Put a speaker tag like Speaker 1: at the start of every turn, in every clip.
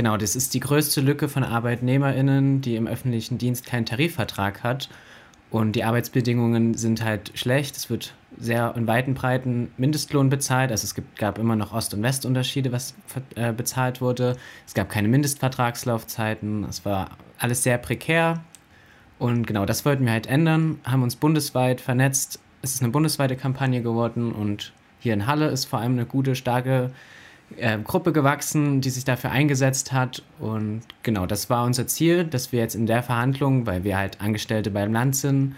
Speaker 1: genau, das ist die größte Lücke von ArbeitnehmerInnen, die im öffentlichen Dienst keinen Tarifvertrag hat. Und die Arbeitsbedingungen sind halt schlecht. Es wird sehr in weiten Breiten Mindestlohn bezahlt. Also es gibt, gab immer noch Ost- und Westunterschiede, was äh, bezahlt wurde. Es gab keine Mindestvertragslaufzeiten. Es war alles sehr prekär. Und genau das wollten wir halt ändern, haben uns bundesweit vernetzt. Es ist eine bundesweite Kampagne geworden und hier in Halle ist vor allem eine gute, starke äh, Gruppe gewachsen, die sich dafür eingesetzt hat. Und genau, das war unser Ziel, dass wir jetzt in der Verhandlung, weil wir halt Angestellte beim Land sind,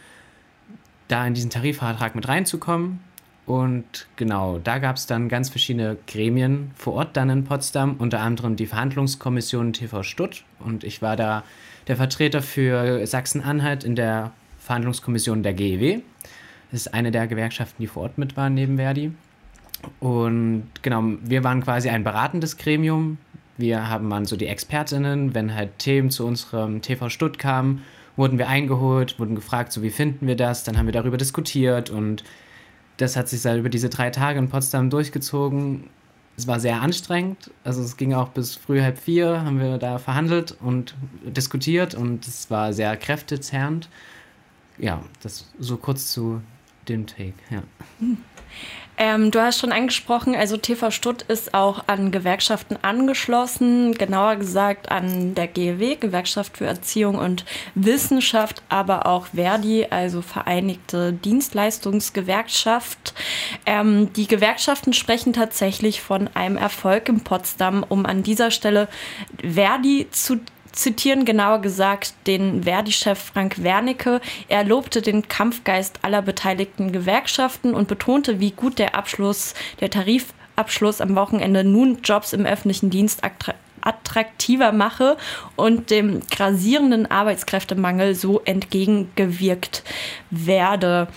Speaker 1: da in diesen Tarifvertrag mit reinzukommen. Und genau, da gab es dann ganz verschiedene Gremien vor Ort dann in Potsdam, unter anderem die Verhandlungskommission TV Stutt. Und ich war da der Vertreter für Sachsen-Anhalt in der Verhandlungskommission der GEW. Das ist eine der Gewerkschaften, die vor Ort mit waren neben Verdi. Und genau, wir waren quasi ein beratendes Gremium. Wir haben dann so die Expertinnen, wenn halt Themen zu unserem TV Stutt kamen, wurden wir eingeholt, wurden gefragt, so wie finden wir das, dann haben wir darüber diskutiert und das hat sich halt über diese drei Tage in Potsdam durchgezogen. Es war sehr anstrengend, also es ging auch bis früh halb vier, haben wir da verhandelt und diskutiert und es war sehr kräftezerrend. Ja, das so kurz zu dem Take, ja.
Speaker 2: Ähm, du hast schon angesprochen, also TV Stutt ist auch an Gewerkschaften angeschlossen, genauer gesagt an der GEW, Gewerkschaft für Erziehung und Wissenschaft, aber auch Verdi, also Vereinigte Dienstleistungsgewerkschaft. Ähm, die Gewerkschaften sprechen tatsächlich von einem Erfolg in Potsdam, um an dieser Stelle Verdi zu zitieren genauer gesagt den Verdi-Chef Frank Wernicke. Er lobte den Kampfgeist aller beteiligten Gewerkschaften und betonte, wie gut der Abschluss, der Tarifabschluss am Wochenende nun Jobs im öffentlichen Dienst attraktiver mache und dem grasierenden Arbeitskräftemangel so entgegengewirkt werde.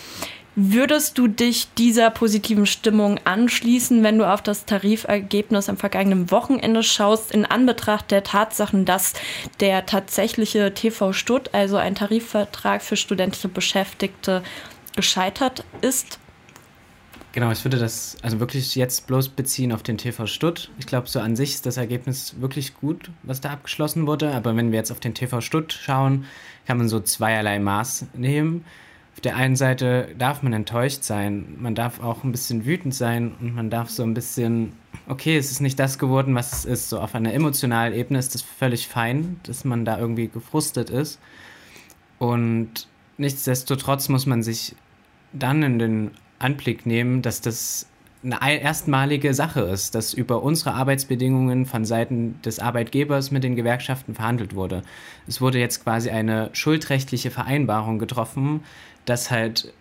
Speaker 2: Würdest du dich dieser positiven Stimmung anschließen, wenn du auf das Tarifergebnis am vergangenen Wochenende schaust, in Anbetracht der Tatsachen, dass der tatsächliche TV Stutt, also ein Tarifvertrag für studentische Beschäftigte, gescheitert ist?
Speaker 1: Genau, ich würde das also wirklich jetzt bloß beziehen auf den TV Stutt. Ich glaube, so an sich ist das Ergebnis wirklich gut, was da abgeschlossen wurde. Aber wenn wir jetzt auf den TV Stutt schauen, kann man so zweierlei Maß nehmen auf der einen Seite darf man enttäuscht sein, man darf auch ein bisschen wütend sein und man darf so ein bisschen, okay, es ist nicht das geworden, was es ist. So auf einer emotionalen Ebene ist das völlig fein, dass man da irgendwie gefrustet ist. Und nichtsdestotrotz muss man sich dann in den Anblick nehmen, dass das eine erstmalige Sache ist, dass über unsere Arbeitsbedingungen von Seiten des Arbeitgebers mit den Gewerkschaften verhandelt wurde. Es wurde jetzt quasi eine schuldrechtliche Vereinbarung getroffen, dass halt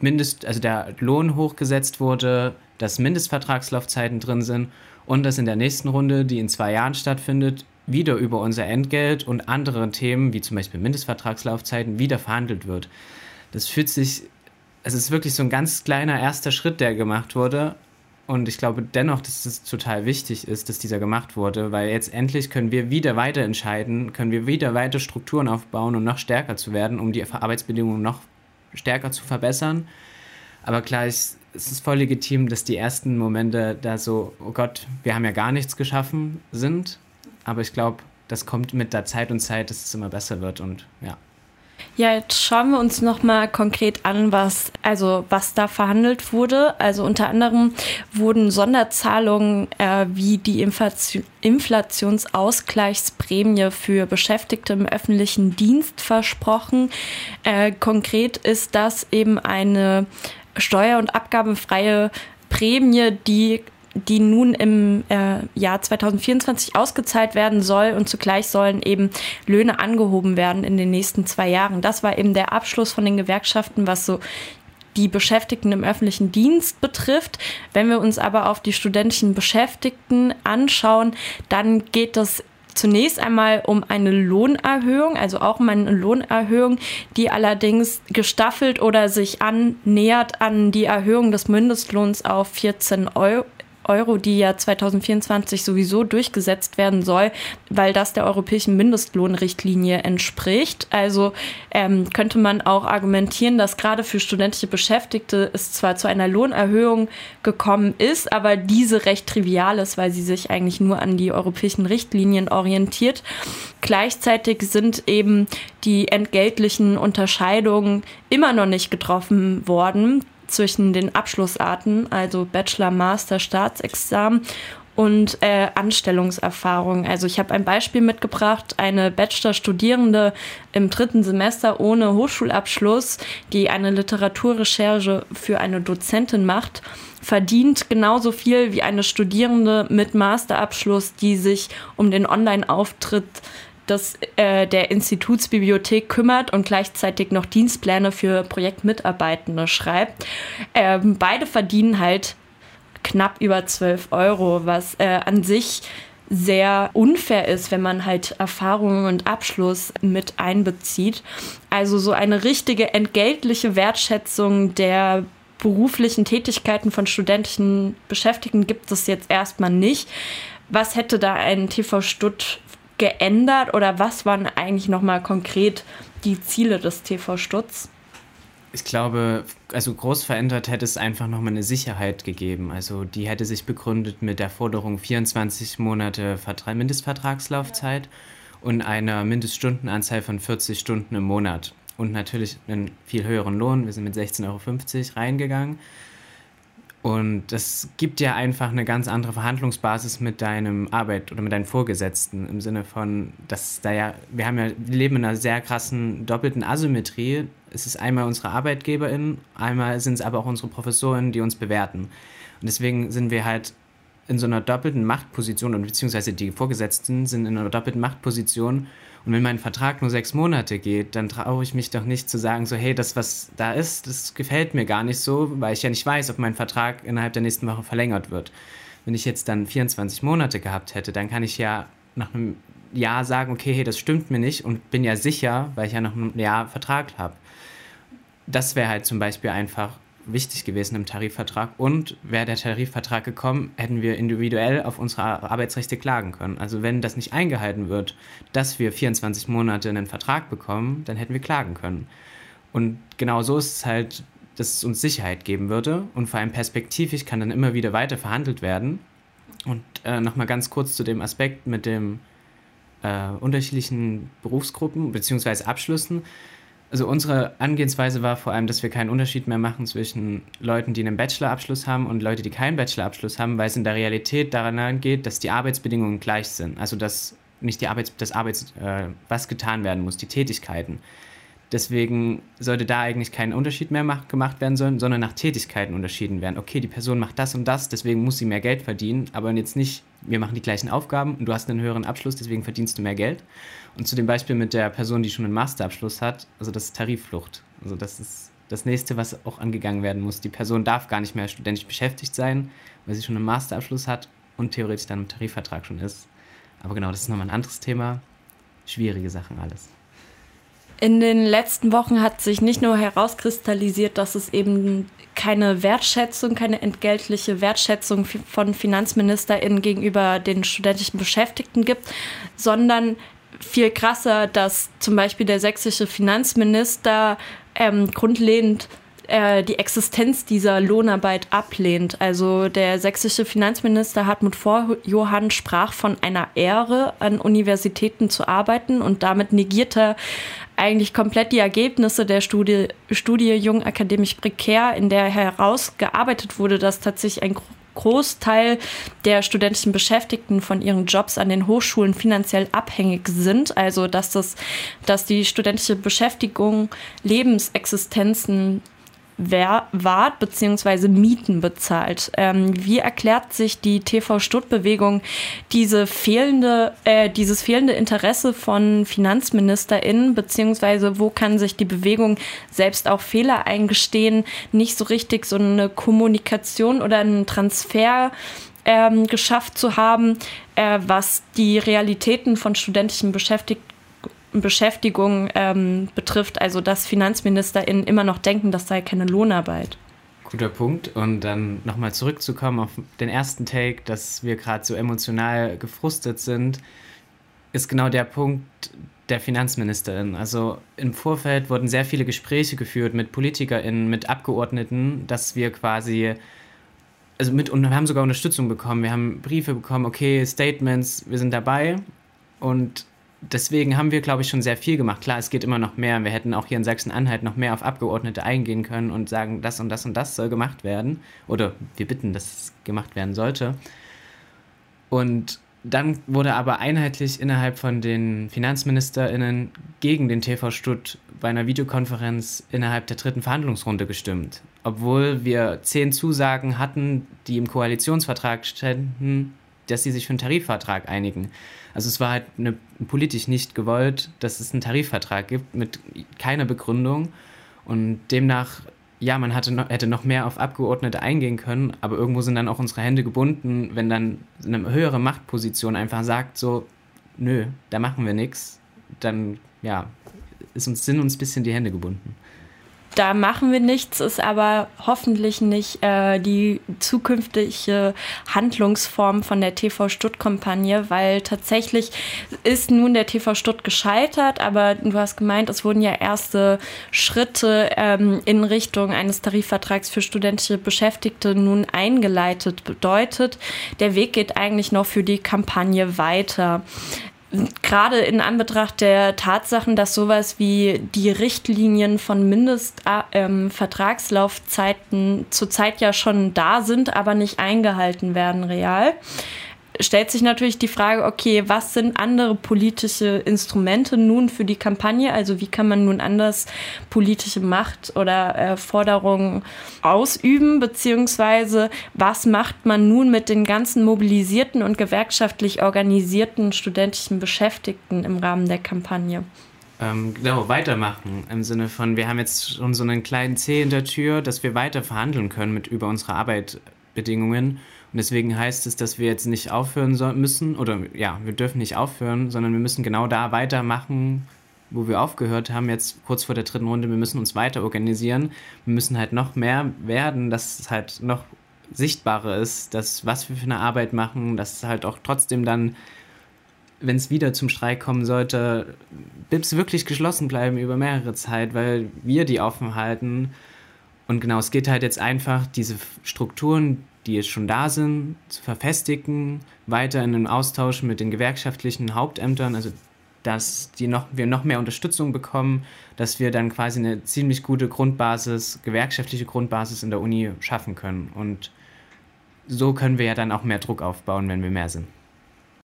Speaker 1: Mindest, also der Lohn hochgesetzt wurde, dass Mindestvertragslaufzeiten drin sind und dass in der nächsten Runde, die in zwei Jahren stattfindet, wieder über unser Entgelt und andere Themen, wie zum Beispiel Mindestvertragslaufzeiten, wieder verhandelt wird. Das fühlt sich, es ist wirklich so ein ganz kleiner erster Schritt, der gemacht wurde. Und ich glaube dennoch, dass es total wichtig ist, dass dieser gemacht wurde, weil jetzt endlich können wir wieder weiter entscheiden, können wir wieder weiter Strukturen aufbauen, um noch stärker zu werden, um die Arbeitsbedingungen noch stärker zu verbessern. Aber klar, ist, es ist voll legitim, dass die ersten Momente da so, oh Gott, wir haben ja gar nichts geschaffen sind. Aber ich glaube, das kommt mit der Zeit und Zeit, dass es immer besser wird und ja.
Speaker 2: Ja, jetzt schauen wir uns noch mal konkret an, was also was da verhandelt wurde. Also unter anderem wurden Sonderzahlungen äh, wie die Inflation, Inflationsausgleichsprämie für Beschäftigte im öffentlichen Dienst versprochen. Äh, konkret ist das eben eine steuer- und abgabefreie Prämie, die die nun im äh, Jahr 2024 ausgezahlt werden soll und zugleich sollen eben Löhne angehoben werden in den nächsten zwei Jahren. Das war eben der Abschluss von den Gewerkschaften, was so die Beschäftigten im öffentlichen Dienst betrifft. Wenn wir uns aber auf die studentischen Beschäftigten anschauen, dann geht es zunächst einmal um eine Lohnerhöhung, also auch um eine Lohnerhöhung, die allerdings gestaffelt oder sich annähert an die Erhöhung des Mindestlohns auf 14 Euro Euro, die ja 2024 sowieso durchgesetzt werden soll, weil das der europäischen Mindestlohnrichtlinie entspricht. Also ähm, könnte man auch argumentieren, dass gerade für studentische Beschäftigte es zwar zu einer Lohnerhöhung gekommen ist, aber diese recht trivial ist, weil sie sich eigentlich nur an die europäischen Richtlinien orientiert. Gleichzeitig sind eben die entgeltlichen Unterscheidungen immer noch nicht getroffen worden zwischen den Abschlussarten, also Bachelor, Master, Staatsexamen und äh, Anstellungserfahrung. Also ich habe ein Beispiel mitgebracht, eine Bachelor-Studierende im dritten Semester ohne Hochschulabschluss, die eine Literaturrecherche für eine Dozentin macht, verdient genauso viel wie eine Studierende mit Masterabschluss, die sich um den Online-Auftritt des, äh, der Institutsbibliothek kümmert und gleichzeitig noch Dienstpläne für Projektmitarbeitende schreibt. Ähm, beide verdienen halt knapp über 12 Euro, was äh, an sich sehr unfair ist, wenn man halt Erfahrungen und Abschluss mit einbezieht. Also so eine richtige entgeltliche Wertschätzung der beruflichen Tätigkeiten von studentischen Beschäftigten gibt es jetzt erstmal nicht. Was hätte da ein TV Stutt geändert oder was waren eigentlich nochmal konkret die Ziele des TV Stutz?
Speaker 1: Ich glaube, also groß verändert hätte es einfach nochmal eine Sicherheit gegeben. Also die hätte sich begründet mit der Forderung 24 Monate Vertra Mindestvertragslaufzeit und einer Mindeststundenanzahl von 40 Stunden im Monat. Und natürlich einen viel höheren Lohn. Wir sind mit 16,50 Euro reingegangen. Und das gibt ja einfach eine ganz andere Verhandlungsbasis mit deinem Arbeit oder mit deinen Vorgesetzten im Sinne von, dass da ja, wir haben ja, wir leben in einer sehr krassen doppelten Asymmetrie. Es ist einmal unsere ArbeitgeberInnen, einmal sind es aber auch unsere Professoren, die uns bewerten. Und deswegen sind wir halt in so einer doppelten Machtposition und beziehungsweise die Vorgesetzten sind in einer doppelten Machtposition und wenn mein Vertrag nur sechs Monate geht, dann traue ich mich doch nicht zu sagen, so, hey, das, was da ist, das gefällt mir gar nicht so, weil ich ja nicht weiß, ob mein Vertrag innerhalb der nächsten Woche verlängert wird. Wenn ich jetzt dann 24 Monate gehabt hätte, dann kann ich ja nach einem Jahr sagen, okay, hey, das stimmt mir nicht und bin ja sicher, weil ich ja noch ein Jahr Vertrag habe. Das wäre halt zum Beispiel einfach wichtig gewesen im Tarifvertrag. Und wäre der Tarifvertrag gekommen, hätten wir individuell auf unsere Arbeitsrechte klagen können. Also wenn das nicht eingehalten wird, dass wir 24 Monate einen Vertrag bekommen, dann hätten wir klagen können. Und genau so ist es halt, dass es uns Sicherheit geben würde. Und vor allem perspektivisch kann dann immer wieder weiter verhandelt werden. Und äh, nochmal ganz kurz zu dem Aspekt mit den äh, unterschiedlichen Berufsgruppen bzw. Abschlüssen also unsere Angehensweise war vor allem, dass wir keinen Unterschied mehr machen zwischen Leuten, die einen Bachelorabschluss haben und Leute, die keinen Bachelorabschluss haben, weil es in der Realität daran geht, dass die Arbeitsbedingungen gleich sind. Also dass nicht die Arbeits, das Arbeits, äh, was getan werden muss, die Tätigkeiten. Deswegen sollte da eigentlich kein Unterschied mehr mach, gemacht werden sollen, sondern nach Tätigkeiten unterschieden werden. Okay, die Person macht das und das, deswegen muss sie mehr Geld verdienen, aber jetzt nicht, wir machen die gleichen Aufgaben und du hast einen höheren Abschluss, deswegen verdienst du mehr Geld. Und zu dem Beispiel mit der Person, die schon einen Masterabschluss hat, also das ist Tarifflucht. Also das ist das nächste, was auch angegangen werden muss. Die Person darf gar nicht mehr studentisch beschäftigt sein, weil sie schon einen Masterabschluss hat und theoretisch dann im Tarifvertrag schon ist. Aber genau, das ist nochmal ein anderes Thema. Schwierige Sachen alles.
Speaker 2: In den letzten Wochen hat sich nicht nur herauskristallisiert, dass es eben keine Wertschätzung, keine entgeltliche Wertschätzung von FinanzministerInnen gegenüber den studentischen Beschäftigten gibt, sondern viel krasser, dass zum Beispiel der sächsische Finanzminister ähm, grundlegend äh, die Existenz dieser Lohnarbeit ablehnt. Also der sächsische Finanzminister Hartmut Vorjohann sprach von einer Ehre, an Universitäten zu arbeiten und damit negiert er eigentlich komplett die Ergebnisse der Studie, Studie Jung Akademisch Prekär, in der herausgearbeitet wurde, dass tatsächlich ein Großteil der studentischen Beschäftigten von ihren Jobs an den Hochschulen finanziell abhängig sind. Also dass das, dass die studentische Beschäftigung Lebensexistenzen wart bzw. Mieten bezahlt. Ähm, wie erklärt sich die TV-Stutt-Bewegung diese fehlende, äh, dieses fehlende Interesse von FinanzministerInnen bzw. wo kann sich die Bewegung selbst auch Fehler eingestehen, nicht so richtig so eine Kommunikation oder einen Transfer ähm, geschafft zu haben, äh, was die Realitäten von studentischen Beschäftigten Beschäftigung ähm, betrifft, also dass FinanzministerInnen immer noch denken, das sei keine Lohnarbeit.
Speaker 1: Guter Punkt. Und dann nochmal zurückzukommen auf den ersten Take, dass wir gerade so emotional gefrustet sind, ist genau der Punkt der Finanzministerin. Also im Vorfeld wurden sehr viele Gespräche geführt mit PolitikerInnen, mit Abgeordneten, dass wir quasi also mit und wir haben sogar Unterstützung bekommen. Wir haben Briefe bekommen, okay, Statements, wir sind dabei. Und deswegen haben wir, glaube ich, schon sehr viel gemacht. Klar, es geht immer noch mehr. Wir hätten auch hier in Sachsen-Anhalt noch mehr auf Abgeordnete eingehen können und sagen, das und das und das soll gemacht werden. Oder wir bitten, dass es gemacht werden sollte. Und dann wurde aber einheitlich innerhalb von den FinanzministerInnen gegen den TV Stutt bei einer Videokonferenz innerhalb der dritten Verhandlungsrunde gestimmt. Obwohl wir zehn Zusagen hatten, die im Koalitionsvertrag ständen, dass sie sich für einen Tarifvertrag einigen. Also es war halt eine, politisch nicht gewollt, dass es einen Tarifvertrag gibt mit keiner Begründung. Und demnach, ja, man hatte noch, hätte noch mehr auf Abgeordnete eingehen können, aber irgendwo sind dann auch unsere Hände gebunden, wenn dann eine höhere Machtposition einfach sagt, so, nö, da machen wir nichts, dann, ja, ist uns, sind uns ein bisschen die Hände gebunden
Speaker 2: da machen wir nichts, ist aber hoffentlich nicht äh, die zukünftige Handlungsform von der TV Stutt-Kampagne, weil tatsächlich ist nun der TV Stutt gescheitert, aber du hast gemeint, es wurden ja erste Schritte ähm, in Richtung eines Tarifvertrags für studentische Beschäftigte nun eingeleitet. Bedeutet, der Weg geht eigentlich noch für die Kampagne weiter gerade in Anbetracht der Tatsachen, dass sowas wie die Richtlinien von Mindestvertragslaufzeiten äh, zurzeit ja schon da sind, aber nicht eingehalten werden real, stellt sich natürlich die Frage, okay, was sind andere politische Instrumente nun für die Kampagne? Also wie kann man nun anders politische Macht oder äh, Forderungen ausüben, beziehungsweise was macht man nun mit den ganzen mobilisierten und gewerkschaftlich organisierten studentischen Beschäftigten im Rahmen der Kampagne?
Speaker 1: Ähm, genau, weitermachen. Im Sinne von, wir haben jetzt schon so einen kleinen C in der Tür, dass wir weiter verhandeln können mit über unsere Arbeitsbedingungen und deswegen heißt es, dass wir jetzt nicht aufhören müssen, oder ja, wir dürfen nicht aufhören, sondern wir müssen genau da weitermachen, wo wir aufgehört haben, jetzt kurz vor der dritten Runde. Wir müssen uns weiter organisieren. Wir müssen halt noch mehr werden, dass es halt noch sichtbarer ist, dass was wir für eine Arbeit machen, dass halt auch trotzdem dann, wenn es wieder zum Streik kommen sollte, BIPs wirklich geschlossen bleiben über mehrere Zeit, weil wir die offen halten. Und genau, es geht halt jetzt einfach, diese Strukturen, die jetzt schon da sind, zu verfestigen, weiter in einem Austausch mit den gewerkschaftlichen Hauptämtern, also dass die noch, wir noch mehr Unterstützung bekommen, dass wir dann quasi eine ziemlich gute Grundbasis, gewerkschaftliche Grundbasis in der Uni schaffen können. Und so können wir ja dann auch mehr Druck aufbauen, wenn wir mehr sind.